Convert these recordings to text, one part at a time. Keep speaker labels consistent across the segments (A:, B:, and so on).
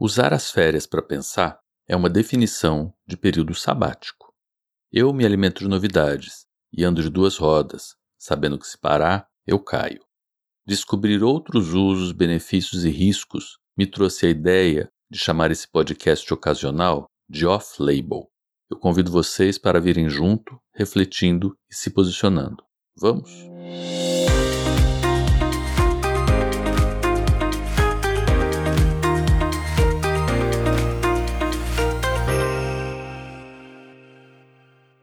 A: Usar as férias para pensar é uma definição de período sabático. Eu me alimento de novidades e ando de duas rodas, sabendo que se parar, eu caio. Descobrir outros usos, benefícios e riscos me trouxe a ideia de chamar esse podcast ocasional de off-label. Eu convido vocês para virem junto, refletindo e se posicionando. Vamos?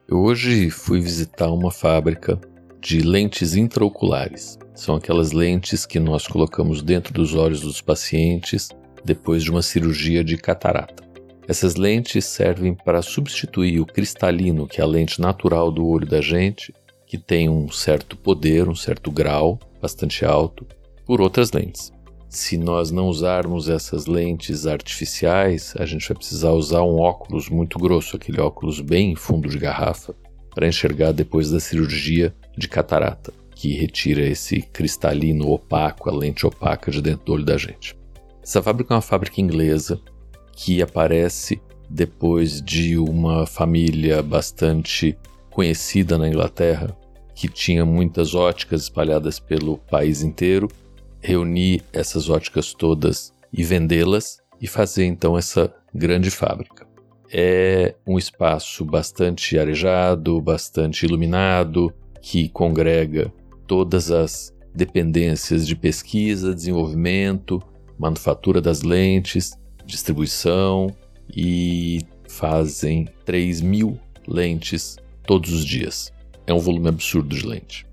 A: Hoje fui visitar uma fábrica de lentes intraoculares. São aquelas lentes que nós colocamos dentro dos olhos dos pacientes depois de uma cirurgia de catarata. Essas lentes servem para substituir o cristalino, que é a lente natural do olho da gente, que tem um certo poder, um certo grau bastante alto, por outras lentes. Se nós não usarmos essas lentes artificiais, a gente vai precisar usar um óculos muito grosso, aquele óculos bem fundo de garrafa, para enxergar depois da cirurgia de catarata, que retira esse cristalino opaco, a lente opaca de dentro do olho da gente. Essa fábrica é uma fábrica inglesa que aparece depois de uma família bastante conhecida na Inglaterra, que tinha muitas óticas espalhadas pelo país inteiro reunir essas óticas todas e vendê-las e fazer então essa grande fábrica. É um espaço bastante arejado, bastante iluminado, que congrega todas as dependências de pesquisa, desenvolvimento, manufatura das lentes, distribuição e fazem 3 mil lentes todos os dias. É um volume absurdo de lente.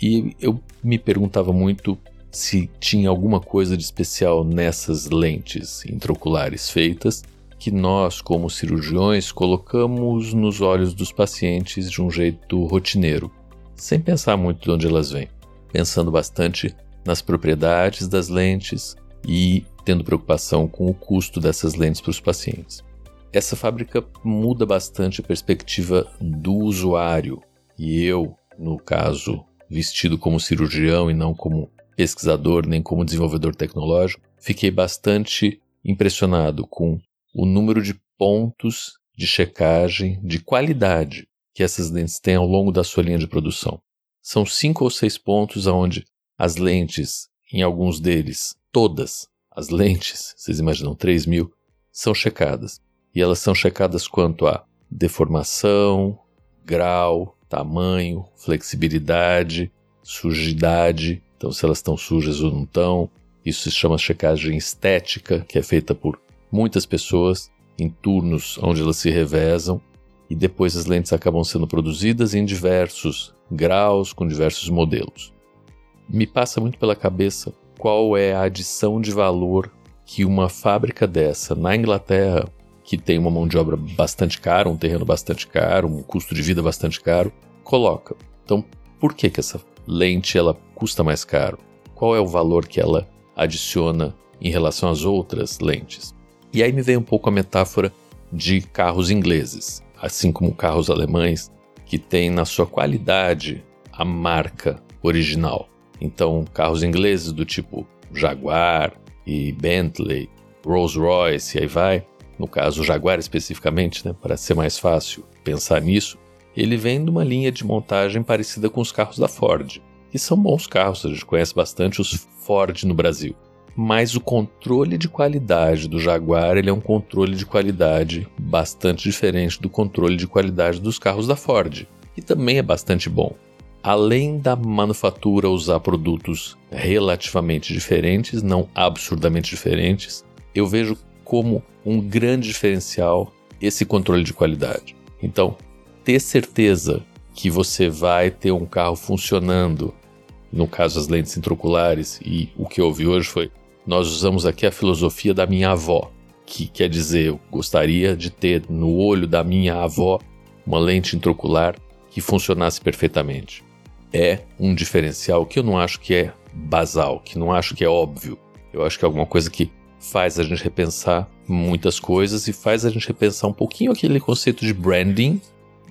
A: E eu me perguntava muito se tinha alguma coisa de especial nessas lentes intraoculares feitas que nós, como cirurgiões, colocamos nos olhos dos pacientes de um jeito rotineiro, sem pensar muito de onde elas vêm, pensando bastante nas propriedades das lentes e tendo preocupação com o custo dessas lentes para os pacientes. Essa fábrica muda bastante a perspectiva do usuário, e eu, no caso, vestido como cirurgião e não como pesquisador nem como desenvolvedor tecnológico, fiquei bastante impressionado com o número de pontos de checagem de qualidade que essas lentes têm ao longo da sua linha de produção. São cinco ou seis pontos onde as lentes, em alguns deles, todas as lentes, vocês imaginam 3 mil, são checadas. E elas são checadas quanto a deformação, grau, tamanho, flexibilidade, sujidade, então, se elas estão sujas ou não estão. Isso se chama checagem estética, que é feita por muitas pessoas em turnos onde elas se revezam. E depois as lentes acabam sendo produzidas em diversos graus, com diversos modelos. Me passa muito pela cabeça qual é a adição de valor que uma fábrica dessa na Inglaterra, que tem uma mão de obra bastante cara, um terreno bastante caro, um custo de vida bastante caro, coloca. Então, por que, que essa lente ela custa mais caro? Qual é o valor que ela adiciona em relação às outras lentes? E aí me vem um pouco a metáfora de carros ingleses, assim como carros alemães, que têm na sua qualidade a marca original. Então, carros ingleses do tipo Jaguar e Bentley, Rolls-Royce e aí vai, no caso Jaguar especificamente, né, para ser mais fácil pensar nisso, ele vem de uma linha de montagem parecida com os carros da Ford, que são bons carros, a gente conhece bastante os Ford no Brasil. Mas o controle de qualidade do Jaguar ele é um controle de qualidade bastante diferente do controle de qualidade dos carros da Ford, que também é bastante bom. Além da manufatura usar produtos relativamente diferentes, não absurdamente diferentes, eu vejo como um grande diferencial esse controle de qualidade. Então, ter certeza que você vai ter um carro funcionando, no caso as lentes intraoculares, e o que eu ouvi hoje foi: nós usamos aqui a filosofia da minha avó, que quer dizer, eu gostaria de ter no olho da minha avó uma lente intraocular que funcionasse perfeitamente. É um diferencial que eu não acho que é basal, que não acho que é óbvio. Eu acho que é alguma coisa que faz a gente repensar muitas coisas e faz a gente repensar um pouquinho aquele conceito de branding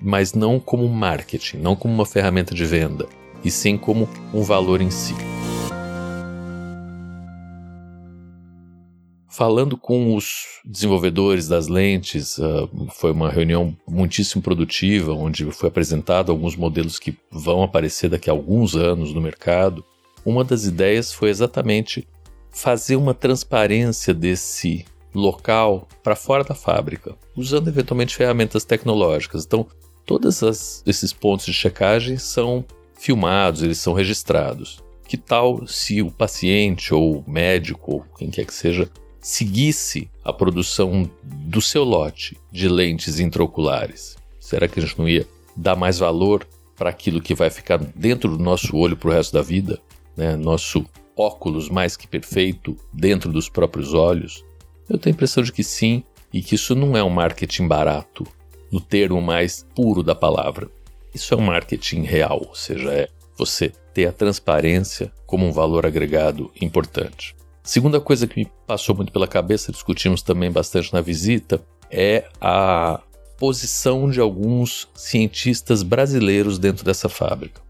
A: mas não como marketing, não como uma ferramenta de venda, e sim como um valor em si. Falando com os desenvolvedores das lentes, uh, foi uma reunião muitíssimo produtiva, onde foi apresentado alguns modelos que vão aparecer daqui a alguns anos no mercado. Uma das ideias foi exatamente fazer uma transparência desse local para fora da fábrica, usando eventualmente ferramentas tecnológicas. Então, todos esses pontos de checagem são filmados, eles são registrados. Que tal se o paciente ou o médico ou quem quer que seja seguisse a produção do seu lote de lentes intraoculares? Será que a gente não ia dar mais valor para aquilo que vai ficar dentro do nosso olho para o resto da vida? Né? Nosso óculos mais que perfeito dentro dos próprios olhos? Eu tenho a impressão de que sim, e que isso não é um marketing barato, no termo mais puro da palavra. Isso é um marketing real, ou seja, é você ter a transparência como um valor agregado importante. Segunda coisa que me passou muito pela cabeça, discutimos também bastante na visita, é a posição de alguns cientistas brasileiros dentro dessa fábrica.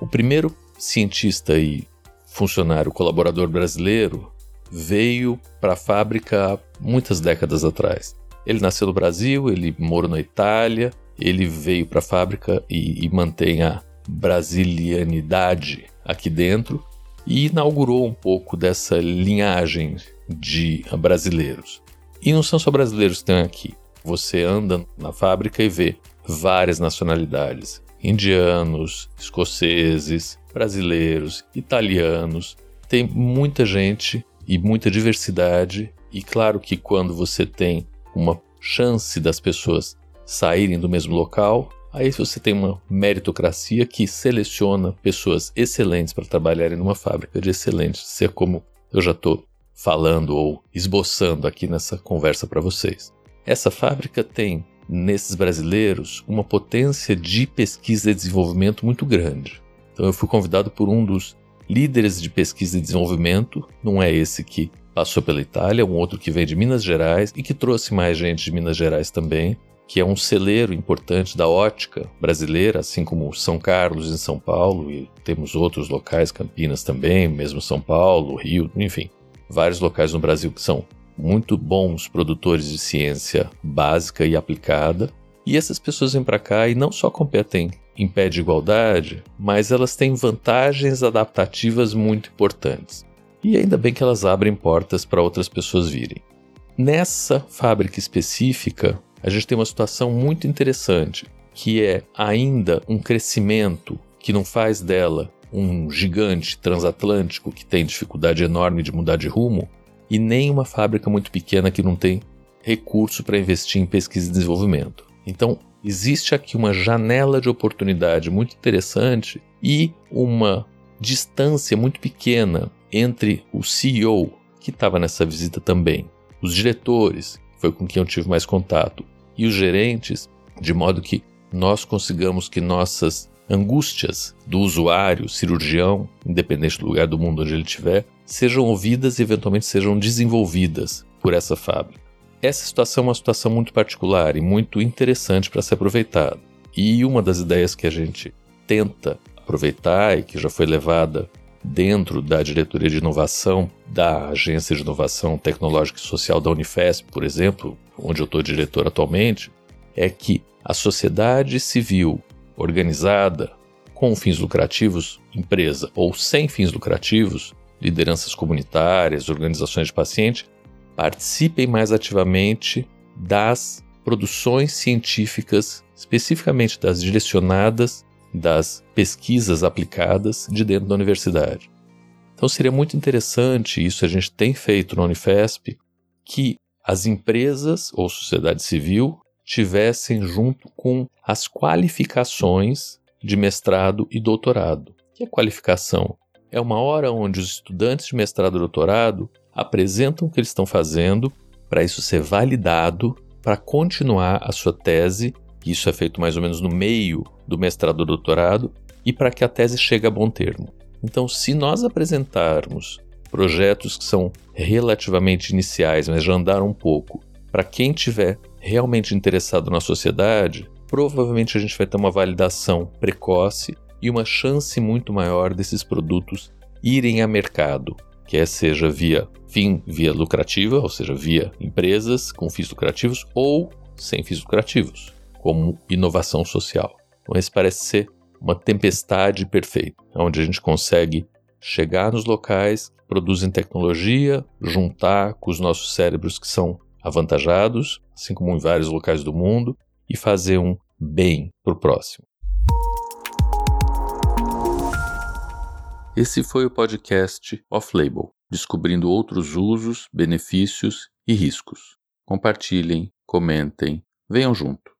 A: O primeiro cientista e funcionário colaborador brasileiro veio para a fábrica muitas décadas atrás. Ele nasceu no Brasil, ele morou na Itália, ele veio para a fábrica e, e mantém a brasilianidade aqui dentro e inaugurou um pouco dessa linhagem de brasileiros. E não são só brasileiros que estão aqui. Você anda na fábrica e vê várias nacionalidades: indianos, escoceses, brasileiros, italianos. Tem muita gente e muita diversidade. E claro que quando você tem uma chance das pessoas saírem do mesmo local, aí você tem uma meritocracia que seleciona pessoas excelentes para trabalharem numa fábrica de excelentes, se é como eu já estou falando ou esboçando aqui nessa conversa para vocês. Essa fábrica tem nesses brasileiros uma potência de pesquisa e desenvolvimento muito grande. Então eu fui convidado por um dos líderes de pesquisa e desenvolvimento, não é esse que passou pela Itália, um outro que vem de Minas Gerais e que trouxe mais gente de Minas Gerais também, que é um celeiro importante da ótica brasileira, assim como São Carlos em São Paulo, e temos outros locais, Campinas também, mesmo São Paulo, Rio, enfim, vários locais no Brasil que são muito bons produtores de ciência básica e aplicada. E essas pessoas vêm para cá e não só competem em pé de igualdade, mas elas têm vantagens adaptativas muito importantes. E ainda bem que elas abrem portas para outras pessoas virem. Nessa fábrica específica, a gente tem uma situação muito interessante, que é ainda um crescimento que não faz dela um gigante transatlântico que tem dificuldade enorme de mudar de rumo, e nem uma fábrica muito pequena que não tem recurso para investir em pesquisa e desenvolvimento. Então, existe aqui uma janela de oportunidade muito interessante e uma distância muito pequena entre o CEO, que estava nessa visita também, os diretores, foi com quem eu tive mais contato, e os gerentes, de modo que nós consigamos que nossas angústias do usuário, cirurgião, independente do lugar do mundo onde ele estiver, sejam ouvidas e eventualmente sejam desenvolvidas por essa fábrica. Essa situação é uma situação muito particular e muito interessante para ser aproveitada. E uma das ideias que a gente tenta aproveitar e que já foi levada dentro da diretoria de inovação da Agência de Inovação Tecnológica e Social da Unifesp, por exemplo, onde eu estou diretor atualmente, é que a sociedade civil organizada com fins lucrativos, empresa ou sem fins lucrativos, lideranças comunitárias, organizações de paciente, participem mais ativamente das produções científicas, especificamente das direcionadas, das pesquisas aplicadas de dentro da universidade. Então seria muito interessante, isso a gente tem feito na Unifesp, que as empresas ou sociedade civil tivessem junto com as qualificações de mestrado e doutorado. Que é qualificação? É uma hora onde os estudantes de mestrado e doutorado apresentam o que eles estão fazendo para isso ser validado, para continuar a sua tese, isso é feito mais ou menos no meio do mestrado ou doutorado, e para que a tese chegue a bom termo. Então, se nós apresentarmos projetos que são relativamente iniciais, mas já andaram um pouco, para quem tiver realmente interessado na sociedade, provavelmente a gente vai ter uma validação precoce e uma chance muito maior desses produtos irem a mercado quer seja via fim, via lucrativa, ou seja, via empresas com fins lucrativos ou sem fins lucrativos, como inovação social. Então, esse parece ser uma tempestade perfeita, onde a gente consegue chegar nos locais produzem tecnologia, juntar com os nossos cérebros que são avantajados, assim como em vários locais do mundo, e fazer um bem para o próximo. Esse foi o podcast Off-Label, descobrindo outros usos, benefícios e riscos. Compartilhem, comentem, venham junto.